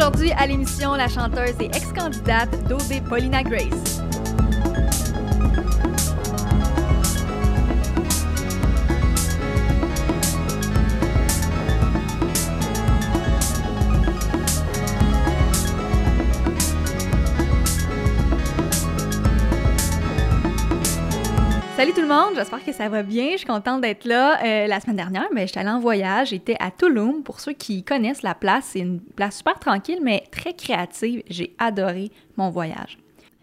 Aujourd'hui à l'émission, la chanteuse et ex-candidate d'OB Paulina Grace. Salut tout le monde, j'espère que ça va bien. Je suis contente d'être là. Euh, la semaine dernière, ben, j'étais allée en voyage. J'étais à Tulum. Pour ceux qui connaissent la place, c'est une place super tranquille, mais très créative. J'ai adoré mon voyage.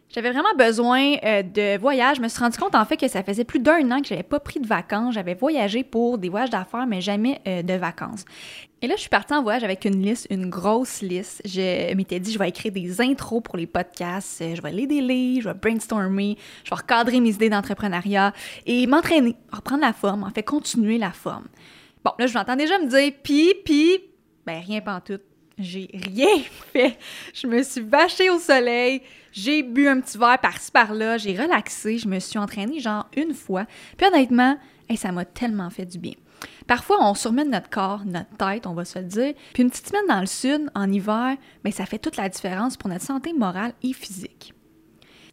J'avais vraiment besoin euh, de voyage. Je me suis rendu compte en fait que ça faisait plus d'un an que j'avais pas pris de vacances. J'avais voyagé pour des voyages d'affaires, mais jamais euh, de vacances. Et là, je suis partie en voyage avec une liste, une grosse liste. Je m'étais dit, je vais écrire des intros pour les podcasts, je vais lire des livres, je vais brainstormer, je vais recadrer mes idées d'entrepreneuriat et m'entraîner, reprendre la forme, en fait, continuer la forme. Bon, là, je m'entends déjà me dire, pis, pis, ben rien tout. J'ai rien fait. Je me suis vachée au soleil, j'ai bu un petit verre par-ci par-là, j'ai relaxé, je me suis entraînée genre une fois. Puis honnêtement, ça m'a tellement fait du bien. Parfois, on surmène notre corps, notre tête, on va se le dire. Puis une petite semaine dans le sud, en hiver, mais ben, ça fait toute la différence pour notre santé morale et physique.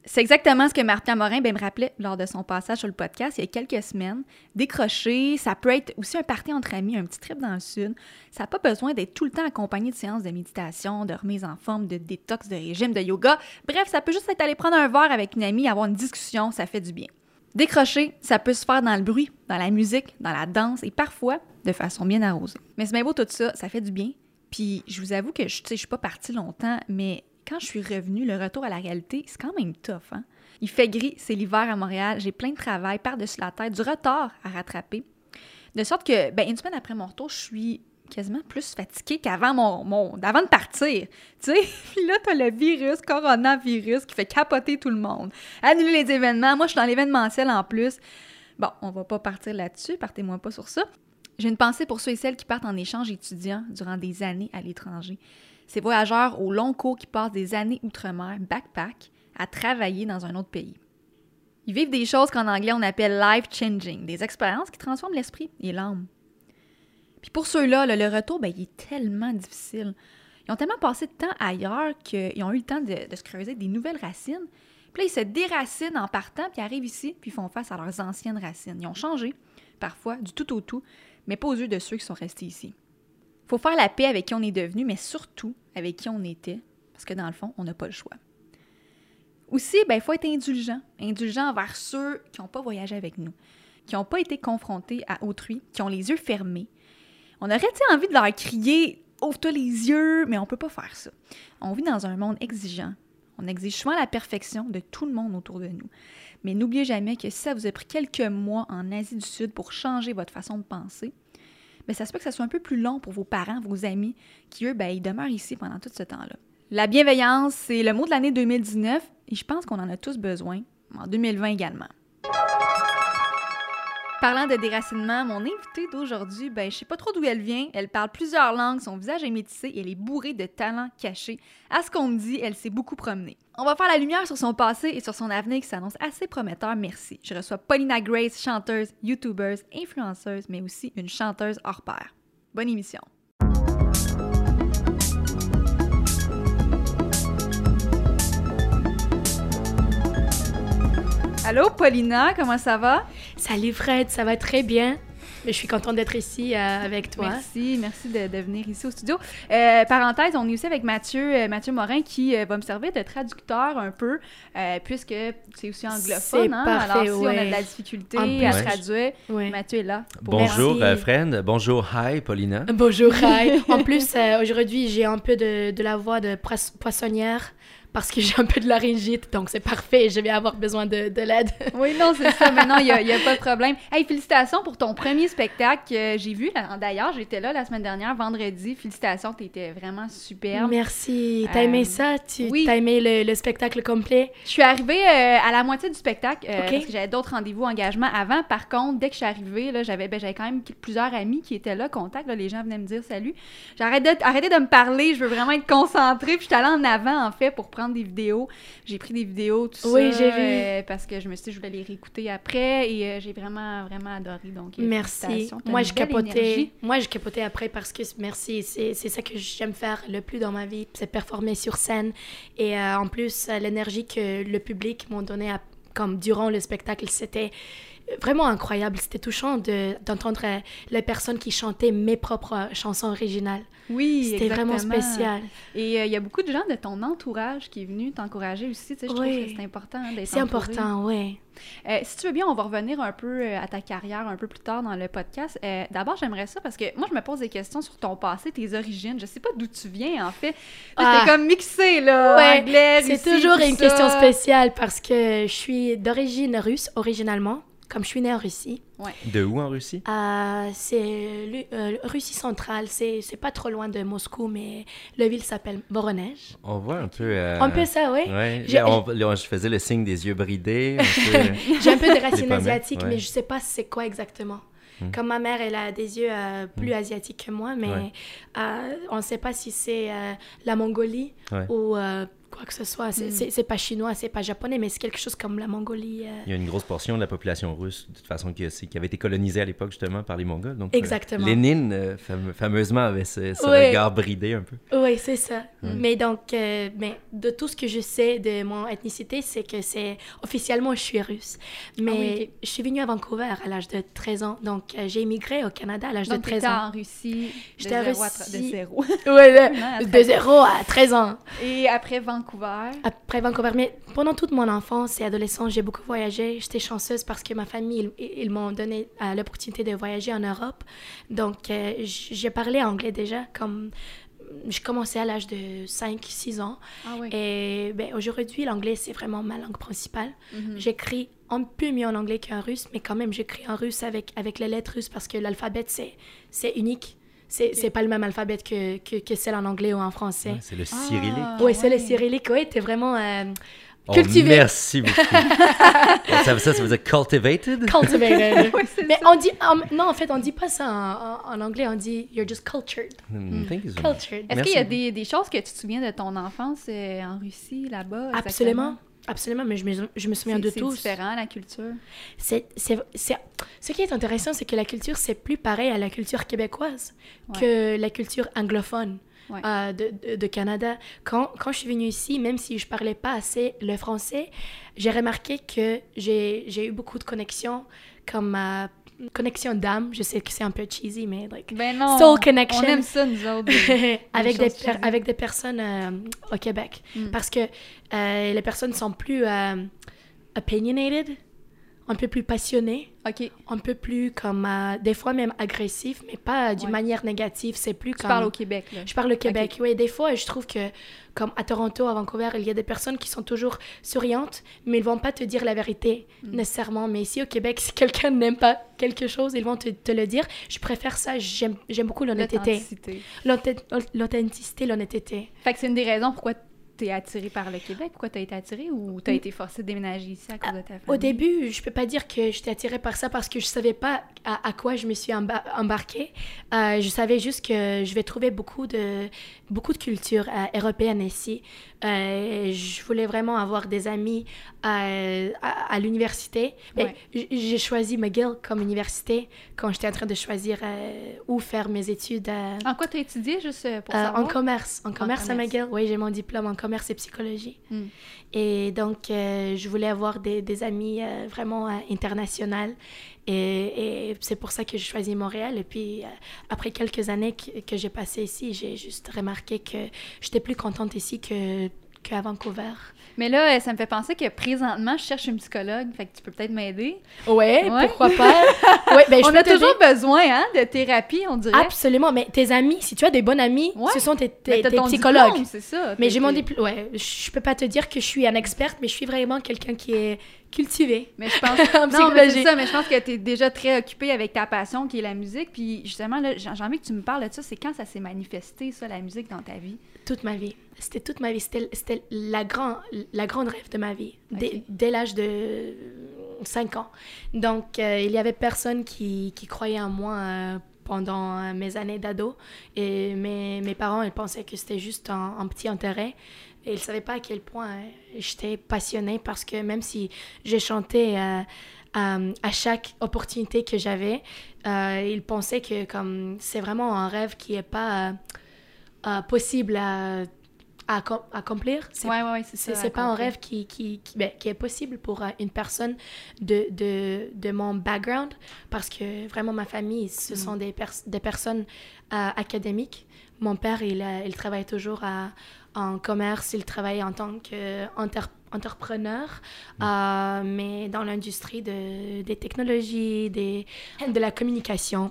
C'est exactement ce que Martin Morin ben, me rappelait lors de son passage sur le podcast il y a quelques semaines. Décrocher, ça peut être aussi un party entre amis, un petit trip dans le sud. Ça n'a pas besoin d'être tout le temps accompagné de séances de méditation, de remise en forme, de détox, de régime, de yoga. Bref, ça peut juste être aller prendre un verre avec une amie, avoir une discussion, ça fait du bien. Décrocher, ça peut se faire dans le bruit, dans la musique, dans la danse et parfois de façon bien arrosée. Mais c'est bien beau tout ça, ça fait du bien. Puis je vous avoue que je ne suis pas partie longtemps, mais quand je suis revenue, le retour à la réalité, c'est quand même tough. Hein? Il fait gris, c'est l'hiver à Montréal, j'ai plein de travail par-dessus la tête, du retard à rattraper. De sorte que, ben, une semaine après mon retour, je suis quasiment plus fatiguée qu'avant mon, mon avant de partir. Tu sais, là, t'as le virus, coronavirus, qui fait capoter tout le monde. Annuler les événements. Moi, je suis dans l'événementiel en plus. Bon, on va pas partir là-dessus, partez-moi pas sur ça. J'ai une pensée pour ceux et celles qui partent en échange étudiant durant des années à l'étranger. Ces voyageurs au long cours qui passent des années outre-mer, backpack, à travailler dans un autre pays. Ils vivent des choses qu'en anglais on appelle life-changing, des expériences qui transforment l'esprit et l'âme. Puis pour ceux-là, le retour, ben, il est tellement difficile. Ils ont tellement passé de temps ailleurs qu'ils ont eu le temps de, se creuser des nouvelles racines. Puis là, ils se déracinent en partant, puis arrivent ici, puis font face à leurs anciennes racines. Ils ont changé, parfois, du tout au tout, mais pas aux yeux de ceux qui sont restés ici. Faut faire la paix avec qui on est devenu, mais surtout avec qui on était, parce que dans le fond, on n'a pas le choix. Aussi, ben, il faut être indulgent, indulgent envers ceux qui n'ont pas voyagé avec nous, qui n'ont pas été confrontés à autrui, qui ont les yeux fermés, on aurait envie de leur crier Ouvre-toi les yeux, mais on peut pas faire ça. On vit dans un monde exigeant. On exige souvent la perfection de tout le monde autour de nous. Mais n'oubliez jamais que si ça vous a pris quelques mois en Asie du Sud pour changer votre façon de penser, bien, ça se peut que ça soit un peu plus long pour vos parents, vos amis, qui, eux, ben, ils demeurent ici pendant tout ce temps-là. La bienveillance, c'est le mot de l'année 2019 et je pense qu'on en a tous besoin, en 2020 également. Parlant de déracinement, mon invitée d'aujourd'hui, ben, je sais pas trop d'où elle vient. Elle parle plusieurs langues, son visage est métissé et elle est bourrée de talents cachés. À ce qu'on me dit, elle s'est beaucoup promenée. On va faire la lumière sur son passé et sur son avenir qui s'annonce assez prometteur, merci. Je reçois Paulina Grace, chanteuse, youtubeuse, influenceuse, mais aussi une chanteuse hors pair. Bonne émission. Allô, Paulina, comment ça va? Salut Fred, ça va très bien. Je suis contente d'être ici euh, avec toi. Merci, merci de, venir ici au studio. Euh, parenthèse, on est aussi avec Mathieu, euh, Mathieu Morin qui va me servir de traducteur un peu, puisque c'est aussi anglophone. Hein? Parfait, Alors, si on a de la difficulté à traduire, Mathieu est là. bonjour, Fred. Bonjour, hi, Paulina. Bonjour, hi. en plus, aujourd'hui, j'ai un peu de, de la voix de poissonnière parce que j'ai un peu de laryngite, donc c'est parfait, je vais avoir besoin de, de l'aide. oui, non, c'est ça, mais non, il n'y a, a, pas de problème. Hey, félicitations pour ton premier spectacle que j'ai vu. D'ailleurs, j'étais là la semaine dernière, vendredi. Félicitations, tu étais vraiment superbe. Merci. T'as aimé euh, ça? Tu oui. as aimé le, le, spectacle complet? Je suis arrivée euh, à la moitié du spectacle euh, parce que j'avais d'autres rendez-vous, engagements avant. Par contre, dès que je suis arrivée, j'avais ben, quand même plusieurs amis qui étaient là, contact. les gens venaient me dire salut. J'ai arrêté, de me parler, je veux vraiment être concentrée. Puis je suis allée en avant, en fait, pour prendre prendre des vidéos. J'ai pris des vidéos, tout oui, ça. j'ai vu. euh, parce que je me suis dit, je voulais les réécouter après. Et euh, j'ai vraiment, vraiment adoré. Donc, euh, Merci. Moi, je capotais. énergie. Moi, je capotais après parce que merci. C'est ça que j'aime faire le plus dans ma vie, c'est performer sur scène. Et euh, en plus, l'énergie que le public m'ont donné à- comme durant le spectacle, c'était vraiment incroyable. C'était touchant de- d'entendre euh, les personnes qui chantaient mes propres chansons originales. Oui, C'était vraiment spécial. Et euh, il y a beaucoup de gens de ton entourage qui est venu t'encourager aussi. Tu sais, je Oui. trouve que c'est important hein, d'être C'est important, oui. Euh, si tu veux bien, on va revenir un peu euh, à ta carrière un peu plus tard dans le podcast. Euh, D'abord, j'aimerais ça parce que moi, je me pose des questions sur ton passé, tes origines. Je sais pas d'où tu viens, en fait. Ah. Comme mixé, là, Ouais, anglais, C'est toujours une ça. question spéciale parce que je suis d'origine russe originalement, comme je suis née en Russie. De où en Russie? Euh, c'est euh, Russie centrale, c'est c'est pas trop loin de Moscou, mais la ville s'appelle Voronezh. On voit un peu... euh, Un peu ça, oui. Ouais, on- je faisais le signe des yeux bridés. peu. J'ai un peu de racines asiatiques, ouais. mais je sais pas c'est quoi exactement. Hmm. Comme ma mère, elle a des yeux euh, plus asiatiques que moi, mais Ouais. euh, on ne sait pas si c'est euh, la Mongolie Ouais. ou euh, quoi que ce soit. C'est c'est- c'est pas chinois, c'est pas japonais, mais c'est quelque chose comme la Mongolie. euh. Il y a une grosse portion de la population russe, de toute façon, qui, c'est- qui avait été colonisée à l'époque, justement, par les Mongols. Donc, euh, Exactement. Lénine, euh, fame- fameusement, avait ce, regard bridé un peu. Oui, c'est ça. Mais donc, euh, mais de tout ce que je sais de mon ethnicité, c'est que c'est officiellement je suis russe. Mais Ah oui, ok. je suis venue à Vancouver à l'âge de 13 ans. Donc, euh, j'ai immigré au Canada à l'âge de Donc, 13 t'étais ans. en Russie. J'étais zéro à Russie. De zéro. Ouais, à de, de 13 ans. 0 à 13 ans. Et après Vancouver. Après Vancouver, mais pendant toute mon enfance et adolescence, j'ai beaucoup voyagé. J'étais chanceuse parce que ma famille, ils, ils m'ont donné euh, l'opportunité de voyager en Europe. Donc, euh, j'ai parlé anglais déjà, comme je commençais à l'âge de 5-6 ans. Ah oui. Et ben, aujourd'hui, l'anglais, c'est vraiment ma langue principale. Mhm. J'écris un peu mieux en anglais qu'en russe, mais quand même, j'écris en russe avec, avec les lettres russes parce que l'alphabet, c'est, c'est unique. C'est, c'est pas le même alphabet que, que, que celle en anglais ou en français. Ouais, c'est le Ah. cyrillique. Oui, c'est le ouais. cyrillique. Oui, t'es vraiment euh, Oh, cultivé. merci beaucoup. ça, ça, ça veut dire cultivated? cultivated. Oui, c'est Mais ça. on dit... non, en fait, on dit pas ça en, en- en anglais. On dit « you're just cultured Hmm, thank you so much. cultured. Est-ce qu'il y a des, des choses que tu te souviens de ton enfance euh, en Russie, là-bas? Absolument. Absolument, mais je me, je me souviens C'est de c'est tout. différent, la culture? C'est, c'est, c'est- Ce qui est intéressant, c'est que la culture, c'est plus pareil à la culture québécoise Ouais. que la culture anglophone Ouais. euh, de, de- Canada. Quand, quand je suis venue ici, même si je parlais pas assez le français, j'ai remarqué que j'ai, eu beaucoup de connexions, comme ma connexion d'âme. Je sais que c'est un peu cheesy, mais like, Ben non. Soul connection. On aime ça, nous autres. des- avec, des avec des personnes euh, au Québec. Mm. Parce que euh, les personnes sont plus euh, opinionated, un peu plus passionnées, OK. un peu plus comme, euh, des fois même agressifs, mais pas d'une Ouais. manière négative. C'est plus Tu comme... parles au Québec, là. Je parle au Québec, oui. Des fois, je trouve que, comme à Toronto, à Vancouver, il y a des personnes qui sont toujours souriantes, mais ils vont pas te dire la vérité, Mm. nécessairement. Mais ici, au Québec, si quelqu'un n'aime pas quelque chose, ils vont te, te le dire. Je préfère ça. J'aime beaucoup l'honnêteté. L'authenticité. L'authent- L'authenticité, l'honnêteté. Fait que c'est une des raisons pourquoi t'es attiré par le Québec? Pourquoi t'as été attiré ou t'as Mm. été forcé de déménager ici à cause de ta famille? Au début, je peux pas dire que j'étais attirée par ça parce que je savais pas à, à quoi je me suis emba- embarquée. Euh, je savais juste que je vais trouver beaucoup de, beaucoup de culture euh, européenne ici. Euh, je voulais vraiment avoir des amis à, à l'université. Ouais. J'ai choisi McGill comme université quand j'étais en train de choisir euh, où faire mes études. euh, En quoi t'as étudié, juste euh, pour euh, en commerce. En commerce à. McGill. Oui, j'ai mon diplôme en commerce et psychologie. Hmm. Et donc, je voulais avoir des, des amis vraiment internationaux. Et, et c'est pour ça que j'ai choisi Montréal. Et puis, euh, après quelques années que, que j'ai passées ici, j'ai juste remarqué que j'étais plus contente ici que qu'à Vancouver. Mais là, euh, ça me fait penser que présentement, je cherche une psychologue. Fait que tu peux peut-être m'aider. Ouais, Ouais. pourquoi pas? ouais, ben, je on a toujours besoin hein, de thérapie, on dirait. Absolument, mais tes amis, si tu as des bons amis, Ouais. ce sont tes, tes, tes psychologues. c'est ça. Mais j'ai mon diplôme. Ouais, je peux pas te dire que je suis un experte, mais je suis vraiment quelqu'un qui est cultivé. Mais je pense. En non, mais c'est ça, mais je pense que tu es déjà très occupée avec ta passion qui est la musique. Puis justement, là, j'ai envie que tu me parles de ça. C'est quand ça s'est manifesté, ça, la musique dans ta vie? Toute ma vie. C'était toute ma vie. C'était c'était la, grand, la grande rêve de ma vie, dès, l'âge de 5 ans. Donc, euh, il y avait personne qui, qui croyait en moi euh, pendant euh, mes années d'ado. Et mes, mes parents, ils pensaient que c'était juste un, un petit intérêt. Et ils ne savaient pas à quel point euh, j'étais passionnée parce que même si j'ai chanté euh, euh, à chaque opportunité que j'avais, euh, ils pensaient que comme c'est vraiment un rêve qui n'est pas euh, euh, possible à, à accom- accomplir. C'est Ouais, ouais, ouais, c'est pas un rêve qui, qui, qui, ben, qui est possible pour une personne de, de, de mon background parce que vraiment ma famille, ce sont des, pers- des personnes académiques. Mon père, il, il travaille toujours à- en commerce, il travaille en tant qu'entrepreneur, euh, mais dans l'industrie de, des technologies, des, de la communication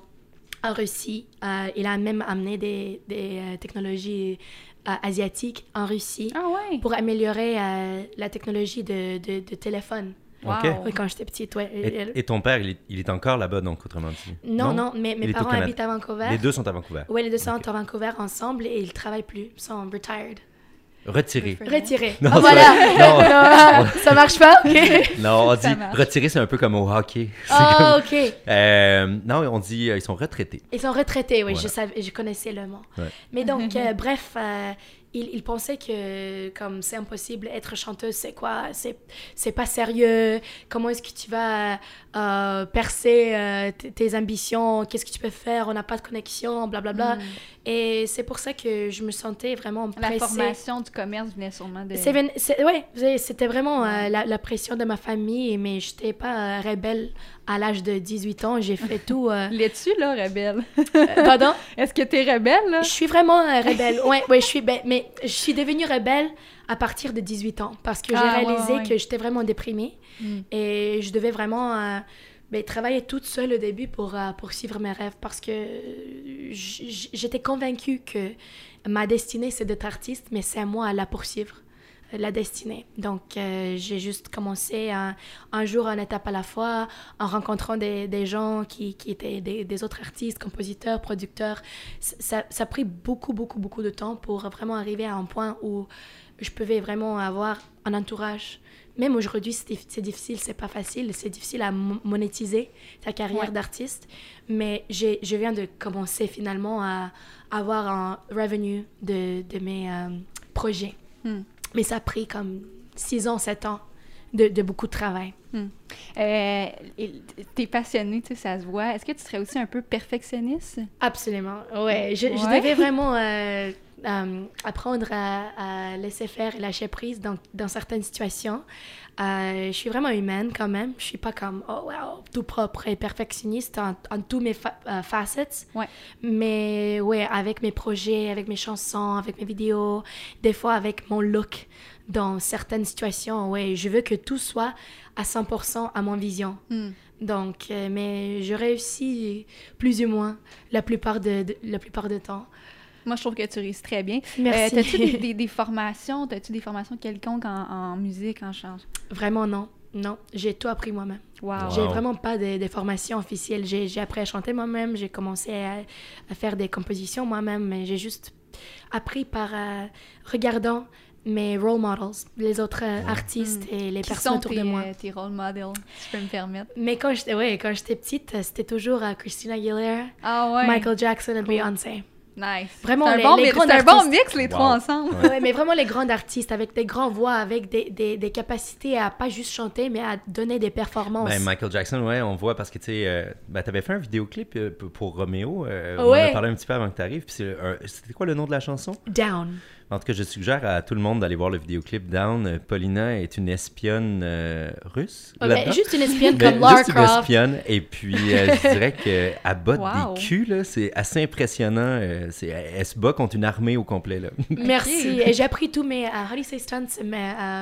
en Russie. Euh, il a même amené des, des euh, technologies euh, asiatiques en Russie Ah ouais. pour améliorer euh, la technologie de, de, de téléphone. Wow. Oui, quand j'étais petite, ouais. Et, et ton père, il est, il est encore là-bas, donc, autrement dit? non, non, mais mes parents habitent à Vancouver. Les deux sont à Vancouver. Oui, les deux sont à Vancouver ensemble et ils travaillent plus. Ils sont retired. Retiré. Retirés. Non, Ah, voilà. Non, ça marche pas, ok. Non, on dit retiré, c'est un peu comme au hockey. Oh, comme- ok. Euh, non, on dit euh, ils sont retraités. Ils sont retraités, oui, Voilà. je, savais, je connaissais le mot. Ouais. Mais donc, euh, bref, ils, ils pensaient que comme c'est impossible, être chanteuse, c'est quoi? C'est c'est pas sérieux. Comment est-ce que tu vas euh, percer euh, tes ambitions? Qu'est-ce que tu peux faire? On n'a pas de connexion, blablabla. Et c'est pour ça que je me sentais vraiment La pressée. formation du commerce venait sûrement de. C'est ouais, c'était vraiment euh, la, la pression de ma famille, mais je n'étais pas rebelle à l'âge de 18 ans. J'ai fait tout. euh, L'es-tu, là, rebelle? pardon? Est-ce que t'es rebelle, là? Je suis vraiment euh, rebelle. Ouais, ouais, je suis. ben, mais je suis devenue rebelle à partir de 18 ans parce que j'ai Ah, réalisé ouais, ouais. que j'étais vraiment déprimée Mm. et je devais vraiment euh, ben, travailler toute seule au début pour euh, poursuivre mes rêves parce que j'étais convaincue que ma destinée c'est d'être artiste, mais c'est à moi à la poursuivre euh, la destinée. Donc, euh, j'ai juste commencé un, un jour, une étape à la fois, en rencontrant des, des gens qui, qui étaient des, des autres artistes, compositeurs, producteurs. Ça, ça a pris beaucoup, beaucoup, beaucoup de temps pour vraiment arriver à un point où je pouvais vraiment avoir un entourage. Même aujourd'hui, c'est dif- c'est difficile, c'est pas facile, c'est difficile à mo- monétiser ta carrière Ouais. d'artiste. Mais je viens de commencer finalement à avoir un revenu de, de mes euh, projets. Hmm. Mais ça a pris comme 6 ans, 7 ans de, de beaucoup de travail. Euh, et t'es passionnée, tu sais, ça se voit. Est-ce que tu serais aussi un peu perfectionniste? Absolument. Ouais, je, je Ouais. devais vraiment euh, euh, apprendre à, à laisser faire et lâcher prise dans, dans certaines situations. Euh, je suis vraiment humaine quand même. Je suis pas comme oh wow tout propre et perfectionniste en, en tous mes fa- euh, facets. Ouais. Mais ouais, avec mes projets, avec mes chansons, avec mes vidéos, des fois avec mon look dans certaines situations. Ouais, je veux que tout soit à 100% à mon vision. Hmm. Donc, mais je réussis plus ou moins la plupart de, de- la plupart du temps. Moi, je trouve que tu réussis très bien. Merci. Euh, T'as-tu des, des- des formations? T'as-tu des formations quelconques en, en musique, en chant? Vraiment non. Non, j'ai tout appris moi-même. Wow. Wow. J'ai vraiment pas de, de formation officielle. J'ai j'ai appris à chanter moi-même, j'ai commencé à, à faire des compositions moi-même, mais j'ai juste appris par euh, regardant mes role models, les autres euh, artistes et les Qui personnes sont autour tes, de moi. euh, tes role models, si je peux me permettre? Mais quand j'étais ouais, quand j'étais petite, euh, c'était toujours euh, Christina Aguilera, Ah ouais? Michael Jackson et Beyoncé. Nice. Vraiment, C'est un les- bon, les mi- grands c'est un bon artistes. mix, les Wow. trois ensemble. Ouais. Ouais, mais vraiment les grands artistes avec des grands voix, avec des, des, des capacités à pas juste chanter, mais à donner des performances. Ben, Michael Jackson, ouais, on voit parce que tu sais, euh, ben, t'avais fait un vidéoclip euh, pour- pour Roméo. euh, On en Ouais. a parlé un petit peu avant que t'arrives. Puis c'est un- c'était quoi le nom de la chanson? Down. En tout cas, je suggère à tout le monde d'aller voir le vidéoclip Down. Euh, Paulina est une espionne euh, russe. Mais là-dedans. juste une espionne Ben, comme Lara juste une espionne. Et puis, euh, je dirais qu'elle botte Wow. des culs. C'est assez impressionnant. euh, c'est, elle se bat contre une armée au complet, là. Merci. Et j'ai appris tous mes, euh, how stunts, mes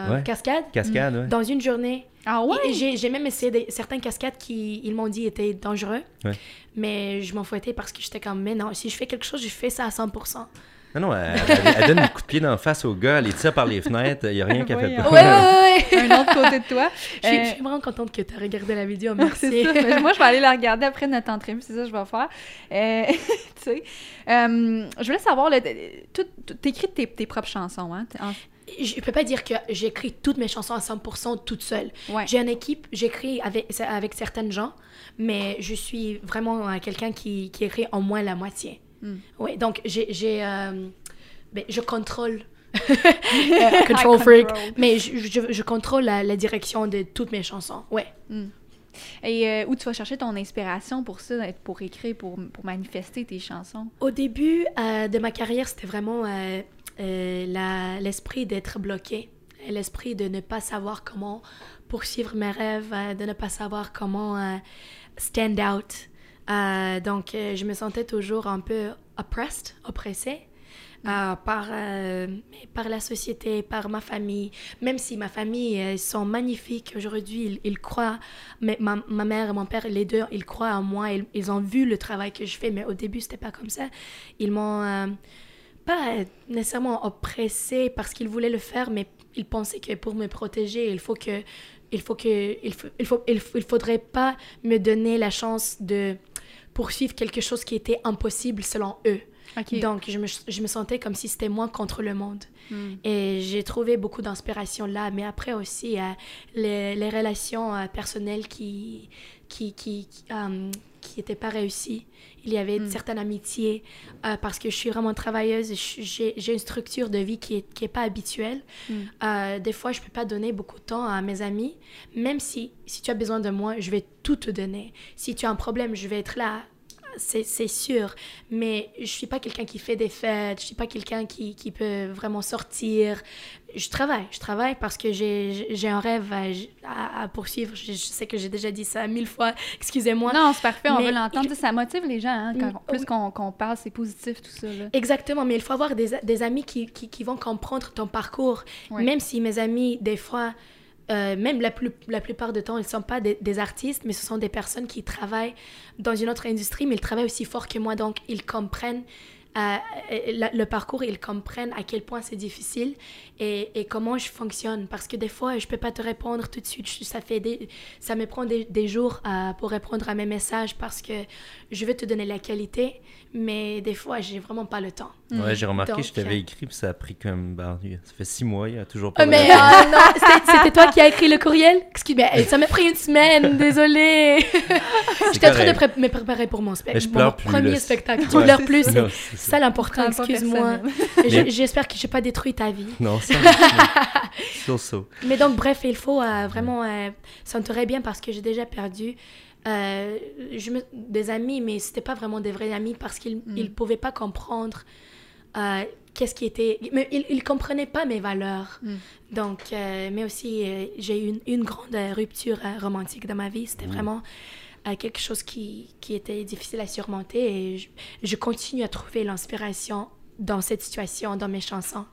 Ouais. cascades Cascade, ouais. dans une journée. Ah ouais? J'ai même essayé des, certaines cascades qui, ils m'ont dit, étaient dangereux. Ouais. Mais je m'en fouettais parce que j'étais comme, mais non, si je fais quelque chose, je fais ça à 100%. Non, non, elle, elle- elle donne un coup de pied dans la face au gars, elle les tire par les fenêtres, il n'y a rien qu'elle fait pas. Ouais, ouais, ouais. Un autre côté de toi. Je suis, Euh, je suis vraiment contente que tu as regardé la vidéo. Merci. ça. Mais moi, je vais aller la regarder après notre entrevue, c'est ça que je vais faire. Euh, tu sais, euh, je voulais savoir, tu t'écris tes, tes propres chansons, hein? En- je peux pas dire que j'écris toutes mes chansons à 100% toute seule. Ouais. J'ai une équipe, j'écris avec, avec certaines gens, mais je suis vraiment euh, quelqu'un qui, qui écrit en moins la moitié. Hmm. Oui, donc j'ai, euh, ben, je contrôle. Control freak. Mais je, je, je contrôle la, la direction de toutes mes chansons. Ouais. Et euh, où tu vas chercher ton inspiration pour ça, pour écrire, pour, pour manifester tes chansons? Au début euh, de ma carrière, c'était vraiment euh, l'esprit d'être bloqué, l'esprit de ne pas savoir comment poursuivre mes rêves, de ne pas savoir comment stand out. Euh, donc, euh, je me sentais toujours un peu oppressed, oppressée. euh, par, euh, par la société, par ma famille. Même si ma famille, ils sont magnifiques aujourd'hui, ils, ils croient, mais ma, ma mère et mon père, les deux, ils croient en moi, ils, ils ont vu le travail que je fais, mais au début, c'était pas comme ça. Ils m'ont euh, pas nécessairement oppressée parce qu'ils voulaient le faire, mais ils pensaient que pour me protéger, il faut que il faut que il faut, il faut il, il faudrait pas me donner la chance de poursuivre quelque chose qui était impossible selon eux. Donc, je me, je me sentais comme si c'était moi contre le monde. Hmm. Et j'ai trouvé beaucoup d'inspiration là, mais après aussi, euh, les, les relations euh, personnelles qui qui, qui, qui, euh, qui étaient pas réussies. Il y avait Mm. une certaine amitié euh, parce que je suis vraiment travailleuse. J'ai une structure de vie qui est, qui est pas habituelle. Mm. Euh, des fois, je peux pas donner beaucoup de temps à mes amis, même si, si tu as besoin de moi, je vais tout te donner. Si tu as un problème, je vais être là. C'est c'est sûr, mais je suis pas quelqu'un qui fait des fêtes, je suis pas quelqu'un qui, qui peut vraiment sortir. Je travaille, je travaille parce que j'ai un rêve à, à- à poursuivre. Je, je sais que j'ai déjà dit ça mille fois, excusez-moi. Non, c'est parfait, on veut l'entendre. je- Ça motive les gens, hein, quand- Mm, plus oui. qu'on qu'on parle, c'est positif, tout ça. Là. Exactement, mais il faut avoir des, des amis qui, qui, qui vont comprendre ton parcours. Même si mes amis, des fois, euh, même la, plus, la plupart du temps, ils ne sont pas des, des artistes, mais ce sont des personnes qui travaillent dans une autre industrie, mais ils travaillent aussi fort que moi, donc ils comprennent euh, le parcours, ils comprennent à quel point c'est difficile et, et comment je fonctionne. Parce que des fois, je peux pas te répondre tout de suite. Je- Ça, fait des, ça me prend des, des jours euh, pour répondre à mes messages parce que je veux te donner la qualité, mais des fois, j'ai vraiment pas le temps. Ouais, j'ai remarqué, Donc, je t'avais euh, écrit, puis ça a pris comme. ben, ça fait six mois, il y a toujours pas. De mais ah, non, c'était- toi qui as écrit le courriel? Excuse-moi, ça m'a pris une semaine, désolée. J'étais en train de pré- me préparer pour mon, spec- Mais je mon pleure plus, premier spectacle. Tu Ouais. pleures plus, ça l'important, excuse-moi. J'espère que j'ai pas détruit ta vie. Non, ça. Sur ça. Mais donc, bref, il faut euh, vraiment euh, s'entourer bien parce que j'ai déjà perdu euh, je me- des amis, mais c'était pas vraiment des vrais amis parce qu'ils Mm. ils pouvaient pas comprendre euh, qu'est-ce qui était. Mais ils, ils comprenaient pas mes valeurs. Mm. Donc, euh, mais aussi, euh, j'ai eu une, une grande rupture euh, romantique dans ma vie. C'était vraiment euh, quelque chose qui, qui était difficile à surmonter et je, je continue à trouver l'inspiration dans cette situation, dans mes chansons.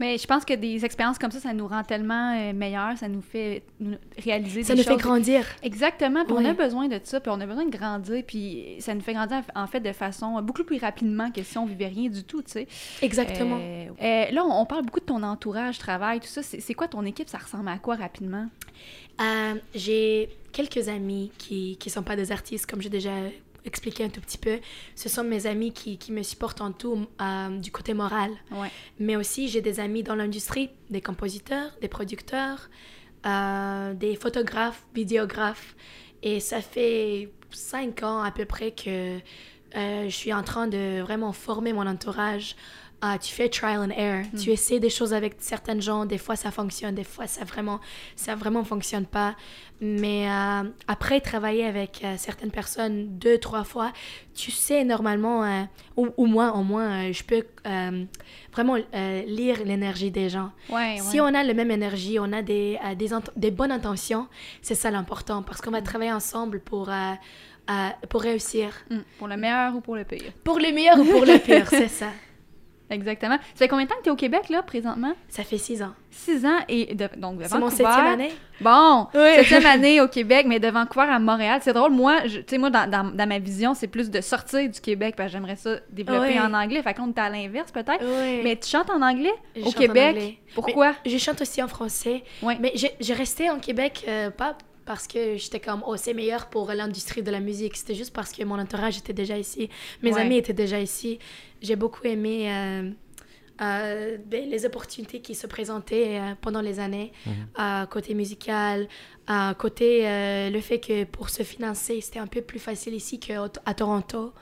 Mais je pense que des expériences comme ça, ça nous rend tellement euh, meilleurs, ça nous fait nous- réaliser Ça des nous fait choses. grandir. Exactement, puis on a besoin de ça, puis on a besoin de grandir, puis ça nous fait grandir en fait de façon beaucoup plus rapidement que si on vivait rien du tout, tu sais. Exactement. Euh, euh, là, on, on parle beaucoup de ton entourage, travail, tout ça. C'est c'est quoi ton équipe? Ça ressemble à quoi rapidement? Euh, j'ai quelques amis qui qui sont pas des artistes, comme j'ai déjà expliqué un tout petit peu. Ce sont mes amis qui, qui me supportent en tout euh, du côté moral. Ouais. Mais aussi, j'ai des amis dans l'industrie, des compositeurs, des producteurs, euh, des photographes, vidéographes. Et ça fait cinq ans à peu près que euh, je suis en train de vraiment former mon entourage. Ah, tu fais trial and error. Tu essaies des choses avec certaines gens. Des fois, ça fonctionne. Des fois, ça vraiment, ça vraiment fonctionne pas. Mais euh, après travailler avec euh, certaines personnes deux, trois fois, tu sais normalement, euh, ou, ou moi, au moins, je peux vraiment lire l'énergie des gens. Ouais, Si on a la même énergie, on a des, des, bonnes intentions, c'est ça l'important parce qu'on va travailler ensemble pour, pour réussir. Mm. Pour le meilleur ou pour le pire? Pour le meilleur ou pour le pire, c'est ça. Exactement. Ça fait combien de temps que tu es au Québec, là, présentement? Ça fait six ans. Six ans et de, donc de C'est mon Vancouver. septième année. Bon, Oui. septième année au Québec, mais de Vancouver à Montréal. C'est drôle, moi, je- tu sais, moi, dans, dans, dans ma vision, c'est plus de sortir du Québec, parce que j'aimerais ça développer Oui. en anglais. Fait qu'on est à l'inverse, peut-être. Oui. Mais tu chantes en anglais Je au chante en Québec? anglais. Pourquoi? Je chante aussi en français. Mais j'ai j'ai resté en Québec, euh, pas parce que j'étais comme, oh, c'est meilleur pour l'industrie de la musique. C'était juste parce que mon entourage était déjà ici. Mes Ouais. amis étaient déjà ici. J'ai beaucoup aimé euh, euh, ben, les opportunités qui se présentaient euh, pendant les années, euh, côté musical, côté le fait que pour se financer, c'était un peu plus facile ici qu'à Toronto.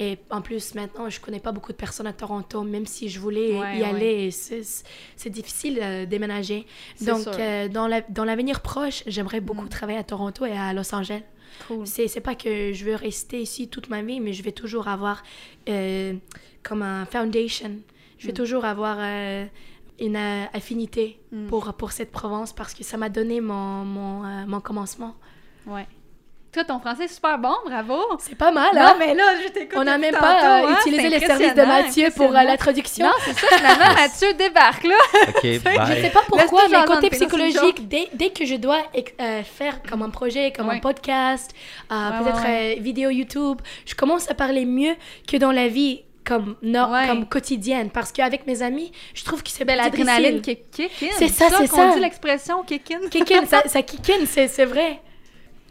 Et en plus, maintenant, je connais pas beaucoup de personnes à Toronto, même si je voulais Ouais, y ouais. aller, c'est difficile de déménager. C'est Donc, euh, dans la- dans l'avenir proche, j'aimerais beaucoup Mm. travailler à Toronto et à Los Angeles. Cool. C'est pas que je veux rester ici toute ma vie, mais je vais toujours avoir euh, comme un foundation. Je vais Mm. toujours avoir euh, une euh, affinité Mm. pour, pour cette province parce que ça m'a donné mon, mon, euh, mon commencement. Ouais. Toi, ton français est super bon, bravo! C'est pas mal, Non, hein? mais là, je t'écoute. On n'a même tantôt, pas euh, hein, utilisé c'est les services de Mathieu pour euh, la traduction. Non, c'est ça, finalement, Mathieu débarque là. OK, Je sais pas pourquoi, mais côté c'est psychologique, dès, dès que je dois euh, faire comme un projet, comme Ouais. un podcast, euh, Ouais, peut-être ouais, euh, vidéo YouTube, je commence à parler mieux que dans la vie comme, non, Ouais. comme quotidienne. Parce qu'avec mes amis, je trouve que c'est Ben, difficile. l'adrénaline kick, kick in. C'est ça, c'est qu'on ça. dit l'expression kick in. Kick-in, ça, ça kick-in, c'est c'est vrai.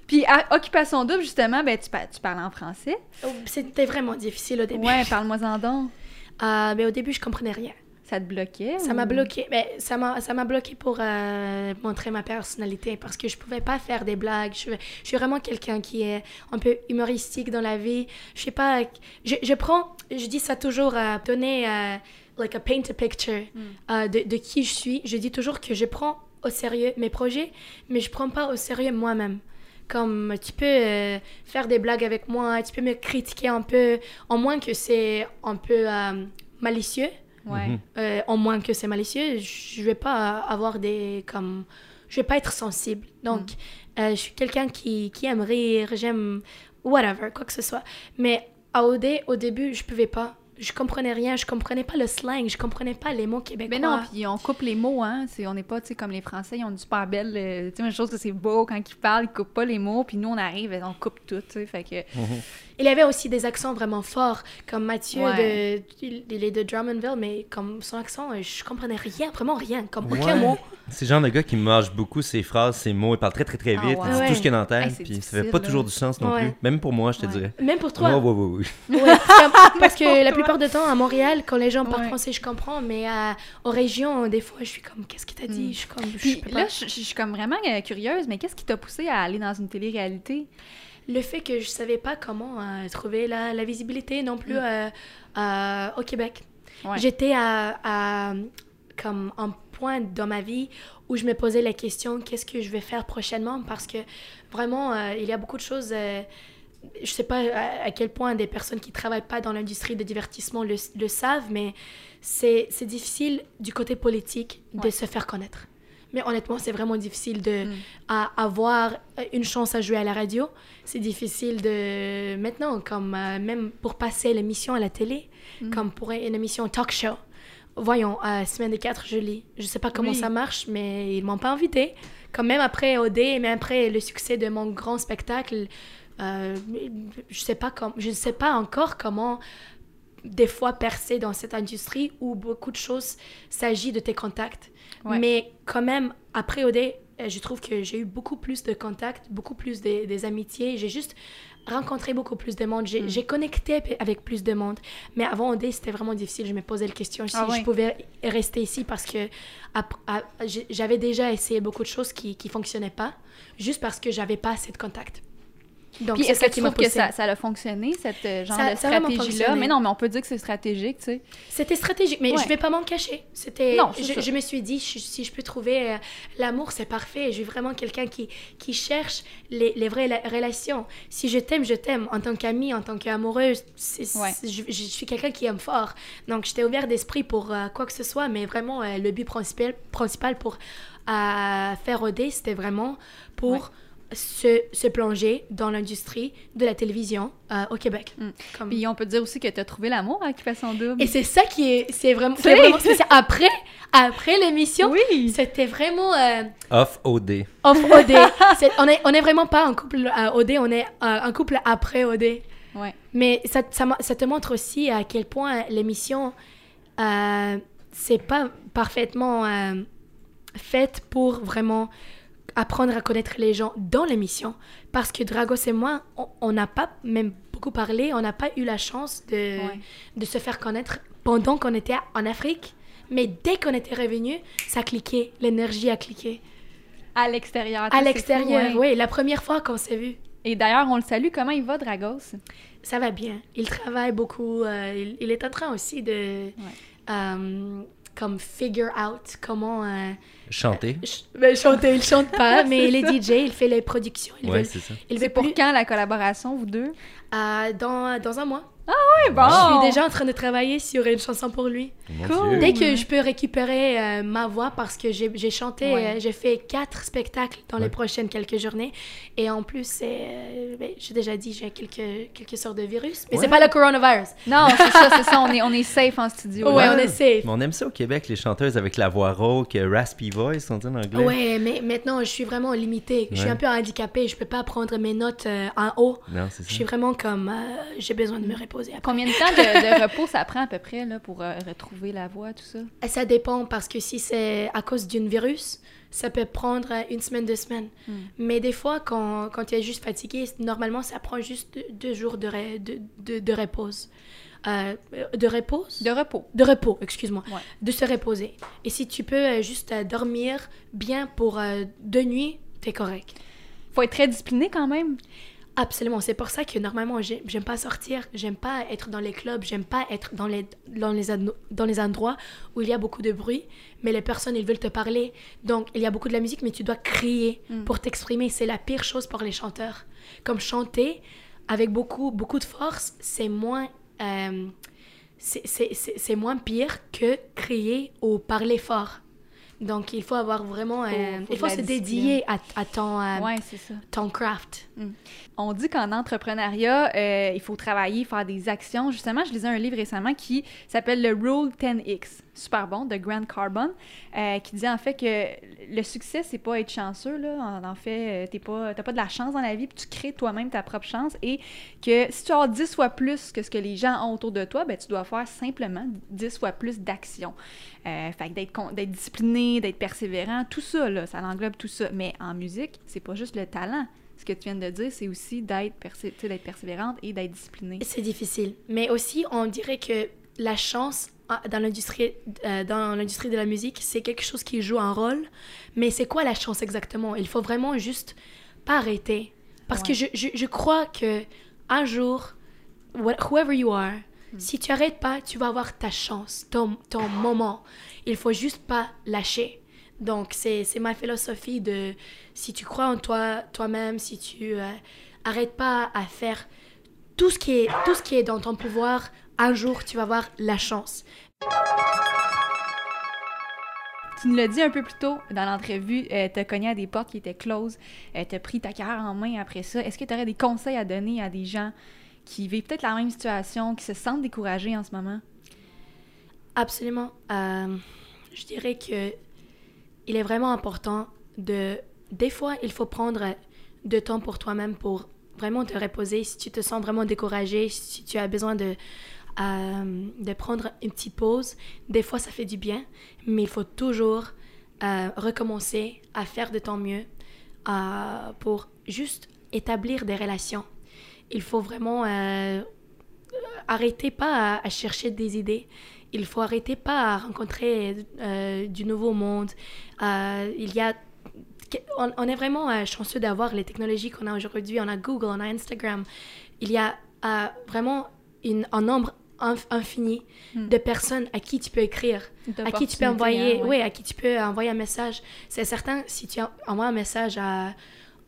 Puis, à Occupation Double, justement, ben, tu, par- tu parles en français. Oh, C'était vraiment difficile au début. Ouais, parle-moi-en donc. Euh, mais au début, je comprenais rien. Ça te bloquait? Ça ou- m'a bloqué. Mais ça m'a bloqué pour euh, montrer ma personnalité parce que je pouvais pas faire des blagues. Je, je suis vraiment quelqu'un qui est un peu humoristique dans la vie. Je sais pas. Je, je prends. Je dis ça toujours à donner euh, like a paint a picture euh, de, de qui je suis. Je dis toujours que je prends au sérieux mes projets, mais je prends pas au sérieux moi-même. Comme tu peux euh, faire des blagues avec moi, tu peux me critiquer un peu, en moins que c'est un peu euh, malicieux. Ouais. Mhm. Euh, en moins que c'est malicieux, je vais pas avoir des comme je vais pas être sensible. Donc euh, je suis quelqu'un qui, qui aime rire, j'aime whatever, quoi que ce soit. Mais à OD, au début, je pouvais pas. Je comprenais rien, je comprenais pas le slang, je comprenais pas les mots québécois. Mais non, puis on coupe les mots, hein. C'est, on n'est pas, tu sais, comme les Français, ils ont une super belle. euh, tu sais, une chose que c'est beau quand ils parlent, ils coupent pas les mots, puis nous, on arrive et on coupe tout, tu sais. Fait que. Il y avait aussi des accents vraiment forts, comme Mathieu, Ouais. de, il est de Drummondville, mais comme son accent, euh, je comprenais rien, vraiment rien, comme Ouais. aucun mot. C'est le genre de gars qui mâche beaucoup ses phrases, ses mots. Il parle très, très, très Ah vite. ouais. Il dit Ouais. tout ce qu'il a dans la tête. Hey, puis ça fait pas là. toujours du sens non Ouais. plus. Même pour moi, je te Ouais. dirais. Même pour toi. Ouais. Ouais, c'est comme- parce que la plupart du temps, à Montréal, quand les gens parlent français, je comprends, mais euh, aux régions, des fois, je suis comme, qu'est-ce que t'as dit? Mm. Je suis comme, je Puis peux là, pas. je, je- je suis comme vraiment euh, curieuse, mais qu'est-ce qui t'a poussé à aller dans une télé-réalité? Le fait que je savais pas comment euh, trouver la, la visibilité non plus Mm. euh, euh, au Québec. Ouais. J'étais à, à- comme un point dans ma vie où je me posais la question qu'est-ce que je vais faire prochainement? Parce que vraiment il y a beaucoup de choses je sais pas à, quel point des personnes qui travaillent pas dans l'industrie de divertissement le, le savent mais c'est c'est difficile du côté politique de Ouais. se faire connaître mais honnêtement c'est vraiment difficile de Mm. à avoir une chance à jouer à la radio c'est difficile de maintenant comme euh, même pour passer l'émission à la télé Mm. comme pour une émission talk show. Voyons, à semaine des 4 juillet. Je sais pas comment Oui. ça marche, mais ils m'ont pas invité. Quand même après OD, même après le succès de mon grand spectacle, euh, je sais pas comme, je sais pas encore comment des fois percer dans cette industrie où beaucoup de choses s'agit de tes contacts. Ouais. Mais quand même, après OD, euh, je trouve que j'ai eu beaucoup plus de contacts, beaucoup plus de- des amitiés. J'ai juste rencontré beaucoup plus de monde. J'ai Mm. connecté avec plus de monde. Mais avant OD, c'était vraiment difficile. Je me posais la question si Ah je pouvais rester ici parce que j'avais déjà essayé beaucoup de choses qui ne fonctionnaient pas, juste parce que j'avais pas assez de contacts. Donc, est-ce ça que tu trouves que ça, ça a fonctionné, cette euh, genre Ça- de stratégie-là? Mais non, mais on peut dire que c'est stratégique, tu sais. C'était stratégique, mais Ouais. je vais pas m'en cacher. C'était, Non, c'est je, ça. je me suis dit, je- si je peux trouver euh, l'amour, c'est parfait. Je suis vraiment quelqu'un qui, qui cherche les, les vraies la- relations. Si je t'aime, je t'aime. En tant qu'amie, en tant qu'amoureuse, Ouais. je, je suis quelqu'un qui aime fort. Donc, j'étais ouvert d'esprit pour euh, quoi que ce soit, mais vraiment, euh, le but principal, principal pour euh, faire OD, c'était vraiment pour Ouais. Se, se plonger dans l'industrie de la télévision euh, au Québec. Mm. Comme- Puis on peut dire aussi que tu as trouvé l'amour à Occupation Double. et c'est ça qui est, c'est vraiment, c'est sais. vraiment spécial. Après, après l'émission, Oui! c'était vraiment euh, Off OD. off OD. C'est- on est, on est vraiment pas un couple à OD, on est euh, un couple après OD. Ouais. Mais ça, ça, ça te montre aussi à quel point l'émission, euh, c'est pas parfaitement euh, faite pour vraiment apprendre à connaître les gens dans l'émission. Parce que Dragos et moi, on- n'a pas même beaucoup parlé, on n'a pas eu la chance de, Ouais. de se faire connaître pendant qu'on était en Afrique. Mais dès qu'on était revenu, ça cliquait, l'énergie a cliqué. À l'extérieur. À l'extérieur, oui, la première fois qu'on s'est vu. Et d'ailleurs, on le salue. Comment il va, Dragos? Ça va bien. Il travaille beaucoup. euh, il, il est en train aussi de. euh, comme figure out comment. euh, Chanter. ch- ben, chanter, il chante pas, mais il est DJ, il fait les productions. Il Ouais, c'est ça. il veut pour plus- quand la collaboration, vous deux? euh, dans, dans un mois. Oui, bon! Je suis déjà en train de travailler sur une chanson pour lui. Cool. Dès que je peux récupérer euh, ma voix, parce que j'ai chanté, Ouais. euh, j'ai fait quatre spectacles dans les Ouais. prochaines quelques journées. Et en plus, euh, ben, j'ai déjà dit, j'ai quelques, quelques sortes de virus. Mais Ouais. c'est pas le coronavirus. Non, c'est ça, c'est ça. On est, on est safe en studio. Ouais, on est safe. Mais on aime ça au Québec, les chanteuses avec la voix rauque, raspy voice, on dit en anglais. Ouais, mais maintenant, je suis vraiment limitée. Je suis Ouais. un peu handicapée. Je peux pas prendre mes notes euh, en haut. Non, c'est Je ça. suis vraiment comme... euh, j'ai besoin de me reposer après. Combien de temps de, de repos ça prend à peu près là, pour euh, retrouver la voix, tout ça? Ça dépend parce que si c'est à cause d'un virus, ça peut prendre euh, une semaine, deux semaines. Hmm. Mais des fois, quand, quand tu es juste fatigué, normalement, ça prend juste deux, jours de, ré- de, de, de repose. Euh, de repose? De repos. De repos, excuse-moi. Ouais. De se reposer. Et si tu peux euh, juste euh, dormir bien pour euh, deux nuits, t'es correct. Faut être très discipliné quand même. Absolument, c'est pour ça que normalement j'ai- j'aime pas sortir, j'aime pas être dans les clubs, j'aime pas être dans les, dans, les, dans les endroits où il y a beaucoup de bruit, mais les personnes ils veulent te parler. Donc il y a beaucoup de la musique, mais tu dois crier pour t'exprimer. C'est la pire chose pour les chanteurs. Comme chanter avec beaucoup, beaucoup de force, c'est moins, euh, c'est- moins pire que crier ou parler fort. Donc il faut avoir vraiment, euh, Faut- faut il faut se discipline. dédier à, à ton, euh, Ouais, ton craft. On dit qu'en entrepreneuriat, euh, il faut travailler, faire des actions. Justement, je lisais un livre récemment qui s'appelle le Rule 10X, super bon, de Grant Carbon, euh, qui dit en fait que le succès, c'est pas être chanceux. Là. En, fait, euh, t'es pas, t'as pas de la chance dans la vie, tu crées toi-même ta propre chance. Et que si tu as 10 fois plus que ce que les gens ont autour de toi, ben, tu dois faire simplement 10 fois plus d'actions. Euh, fait que d'être, d'être discipliné, d'être persévérant, tout ça, ça englobe tout ça. Mais en musique, c'est pas juste le talent. Ce que tu viens de dire, c'est aussi d'être, persé- persévérante et d'être disciplinée. C'est difficile. Mais aussi, on dirait que la chance ah, dans l'industrie euh, dans l'industrie de la musique, c'est quelque chose qui joue un rôle. Mais c'est quoi la chance exactement? Il faut vraiment juste pas arrêter. Parce que je, je, je crois que un jour, wh- whoever you are, si tu arrêtes pas, tu vas avoir ta chance, ton, ton moment. Il faut juste pas lâcher. Donc, c'est ma philosophie de si tu crois en toi, toi-même, si tu euh, arrêtes pas à faire tout ce, qui est, tout ce qui est dans ton pouvoir, un jour, tu vas avoir la chance. Tu nous l'as dit un peu plus tôt dans l'entrevue, euh, t'as cogné à des portes qui étaient closes, euh, t'as pris ta carrière en main après ça. Est-ce que tu aurais des conseils à donner à des gens qui vivent peut-être la même situation, qui se sentent découragés en ce moment? Absolument. Euh, je dirais que il est vraiment important de... Des fois, il faut prendre de temps pour toi-même pour vraiment te reposer. Si tu te sens vraiment découragé, si tu as besoin de, euh, de prendre une petite pause, des fois, ça fait du bien, mais il faut toujours euh, recommencer à faire de ton mieux euh, pour juste établir des relations. Il faut vraiment arrêter pas à, à chercher des idées. Il faut arrêter pas à rencontrer euh, du nouveau monde. Euh, il y a on, on est vraiment euh, chanceux d'avoir les technologies qu'on a aujourd'hui. On a Google, on a Instagram. Il y a vraiment une, un nombre inf- infini de personnes à qui tu peux écrire, à qui tu peux envoyer, hein, ouais. à qui tu peux envoyer un message. C'est certain, si tu en- envoies un message à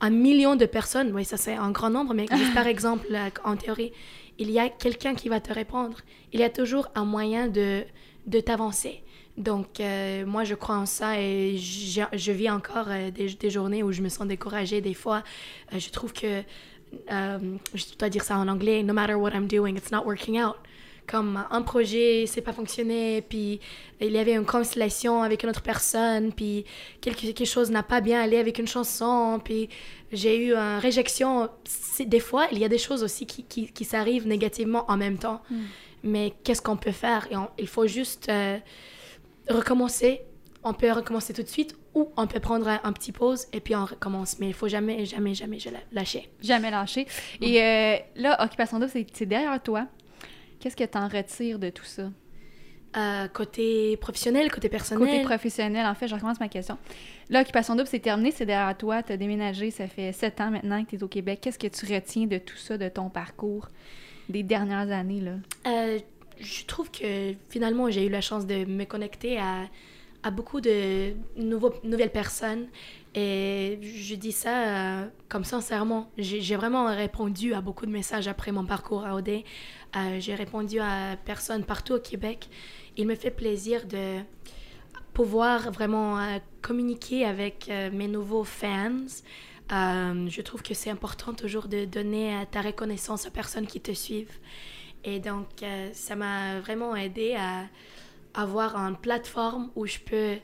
un million de personnes, oui, ça c'est un grand nombre, mais par exemple, en théorie, il y a quelqu'un qui va te répondre. Il y a toujours un moyen de, de t'avancer. Donc, euh, moi, je crois en ça et je, je vis encore euh, des, des journées où je me sens découragée. Des fois, euh, je trouve que, je dois dire ça en anglais, no matter what I'm doing, it's not working out. Comme un projet, c'est pas fonctionné, puis il y avait une constellation avec une autre personne, puis quelque, quelque chose n'a pas bien allé avec une chanson, puis j'ai eu une réjection. Des fois, il y a des choses aussi qui, qui, qui s'arrivent négativement en même temps. Mais qu'est-ce qu'on peut faire? Et on- il faut juste euh, recommencer. On peut recommencer tout de suite ou on peut prendre un, un petit pause et puis on recommence. Mais il faut jamais, jamais, jamais lâcher. Jamais lâché. Et euh, là, Occupation Double, c'est c'est derrière toi. Qu'est-ce que tu en retires de tout ça? Euh, côté professionnel, côté personnel. Côté professionnel, en fait, je recommence ma question. L'occupation double, c'est terminé, c'est derrière toi, tu as déménagé, ça fait sept ans maintenant que tu es au Québec. Qu'est-ce que tu retiens de tout ça, de ton parcours des dernières années? là? Euh, je trouve que finalement, j'ai eu la chance de me connecter à, à beaucoup de nouveaux, nouvelles personnes. Et je dis ça euh, comme sincèrement. J'ai j'ai vraiment répondu à beaucoup de messages après mon parcours à OD. Euh, j'ai répondu à personnes partout au Québec. Il me fait plaisir de pouvoir vraiment euh, communiquer avec euh, mes nouveaux fans. Euh, je trouve que c'est important toujours de donner ta reconnaissance aux personnes qui te suivent. Et donc, ça m'a vraiment aidé à avoir une plateforme où je peux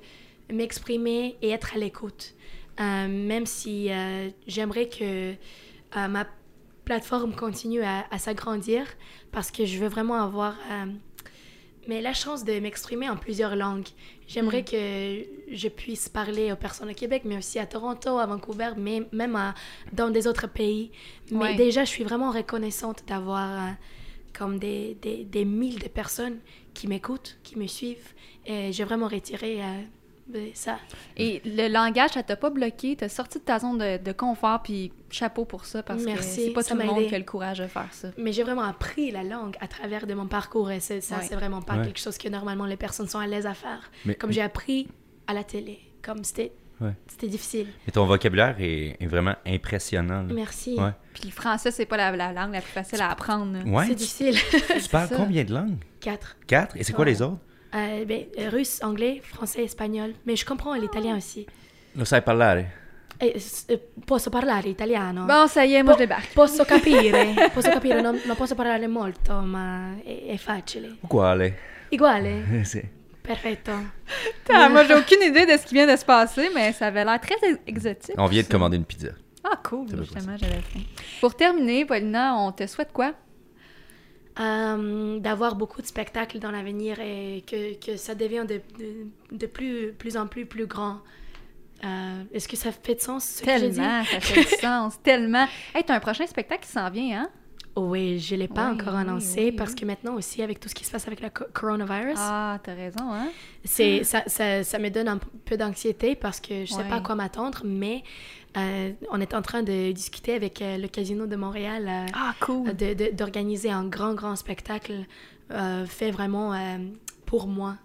m'exprimer et être à l'écoute. Même si j'aimerais que ma plateforme continue à, s'agrandir parce que je veux vraiment avoir mais la chance de m'exprimer en plusieurs langues. J'aimerais Mm. que je puisse parler aux personnes au Québec, mais aussi à Toronto, à Vancouver, mais même à- dans des autres pays. Mais Ouais. déjà, je suis vraiment reconnaissante d'avoir euh, comme des, des, des milles de personnes qui m'écoutent, qui me suivent. Et j'ai vraiment retiré euh, ça. Et le langage, ça t'a pas bloqué, t'as sorti de ta zone de, de confort, puis chapeau pour ça, parce Merci, que c'est pas tout le monde qui a le courage de faire ça. Mais j'ai vraiment appris la langue à travers de mon parcours et ça, Ouais. c'est vraiment pas Ouais. quelque chose que normalement les personnes sont à l'aise à faire. Mais- Comme j'ai appris à la télé, comme c'était, Ouais. c'était difficile. Et ton vocabulaire est, est vraiment impressionnant. là. Merci. Ouais. Puis le français, c'est pas la, la langue la plus facile à apprendre. Ouais, C'est difficile. tu parles ça. combien de langues? Quatre. Quatre? Et c'est quoi Ouais. les autres? Euh, ben, euh, russe, anglais, français, espagnol. Mais je comprends l'italien aussi. Lo sai parlare? Eh, s- eh, posso parlare italiano? Bon, ça y est, moi Po- je débarque. Posso capire, posso capire, non, non posso parlare molto, ma è, è facile. Uguale. Uguale? C'est- Perfetto. Ah, moi, j'ai aucune idée de ce qui vient de se passer, mais ça avait l'air très ex- exotique. On vient de commander une pizza. Ah, cool, justement, j'avais faim. Pour terminer, Paulina, on te souhaite quoi? Euh, d'avoir beaucoup de spectacles dans l'avenir et que, que ça devient de, de, de plus, plus en plus plus grand. Euh, Est-ce que ça fait de sens ce que? Tellement, ça fait du sens, tellement. Hey, t'as un prochain spectacle qui s'en vient, hein? Oui, je ne l'ai pas Oui, encore annoncé oui, parce que maintenant aussi, avec tout ce qui se passe avec le co- coronavirus, Ah, t'as raison, hein? c'est, ça, ça, ça me donne un peu d'anxiété parce que je ne sais pas à quoi m'attendre, mais euh, on est en train de discuter avec euh, le Casino de Montréal euh, Ah, cool. de- de- d'organiser un grand, grand spectacle euh, fait vraiment euh, pour moi.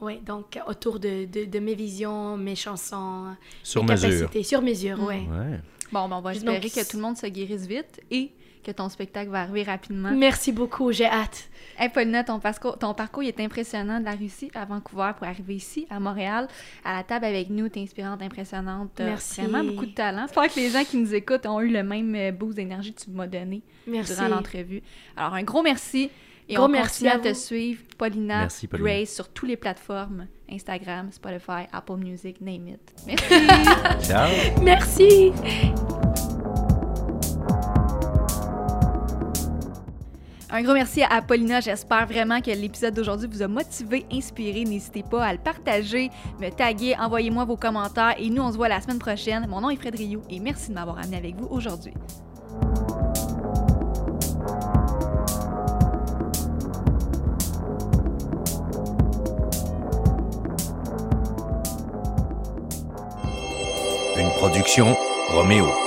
Oui, donc autour de, de, de mes visions, mes chansons, Sur mes mesure. capacités, sur mesure, oui. Ouais. Bon, ben, on va Donc, espérer que tout le monde se guérisse vite et que ton spectacle va arriver rapidement. Merci beaucoup, j'ai hâte. Hey, Paulina, ton parcours, ton parcours il est impressionnant de la Russie à Vancouver pour arriver ici, à Montréal, à la table avec nous. T'es inspirante, impressionnante. Merci. vraiment beaucoup de talent. J'espère que les gens qui nous écoutent ont eu le même euh, boost d'énergie que tu m'as donné Merci. durant l'entrevue. Alors, un gros merci. Et Gros on merci continue à à, te suivre, Paulina, Merci, Paulina. Grace, sur toutes les plateformes, Instagram, Spotify, Apple Music, name it. Merci! Ciao! Merci. Un gros merci à Paulina. J'espère vraiment que l'épisode d'aujourd'hui vous a motivé, inspiré. N'hésitez pas à le partager, me taguer, envoyez-moi vos commentaires et nous, on se voit la semaine prochaine. Mon nom est Fred Rioux et merci de m'avoir amené avec vous aujourd'hui. Une production Roméo.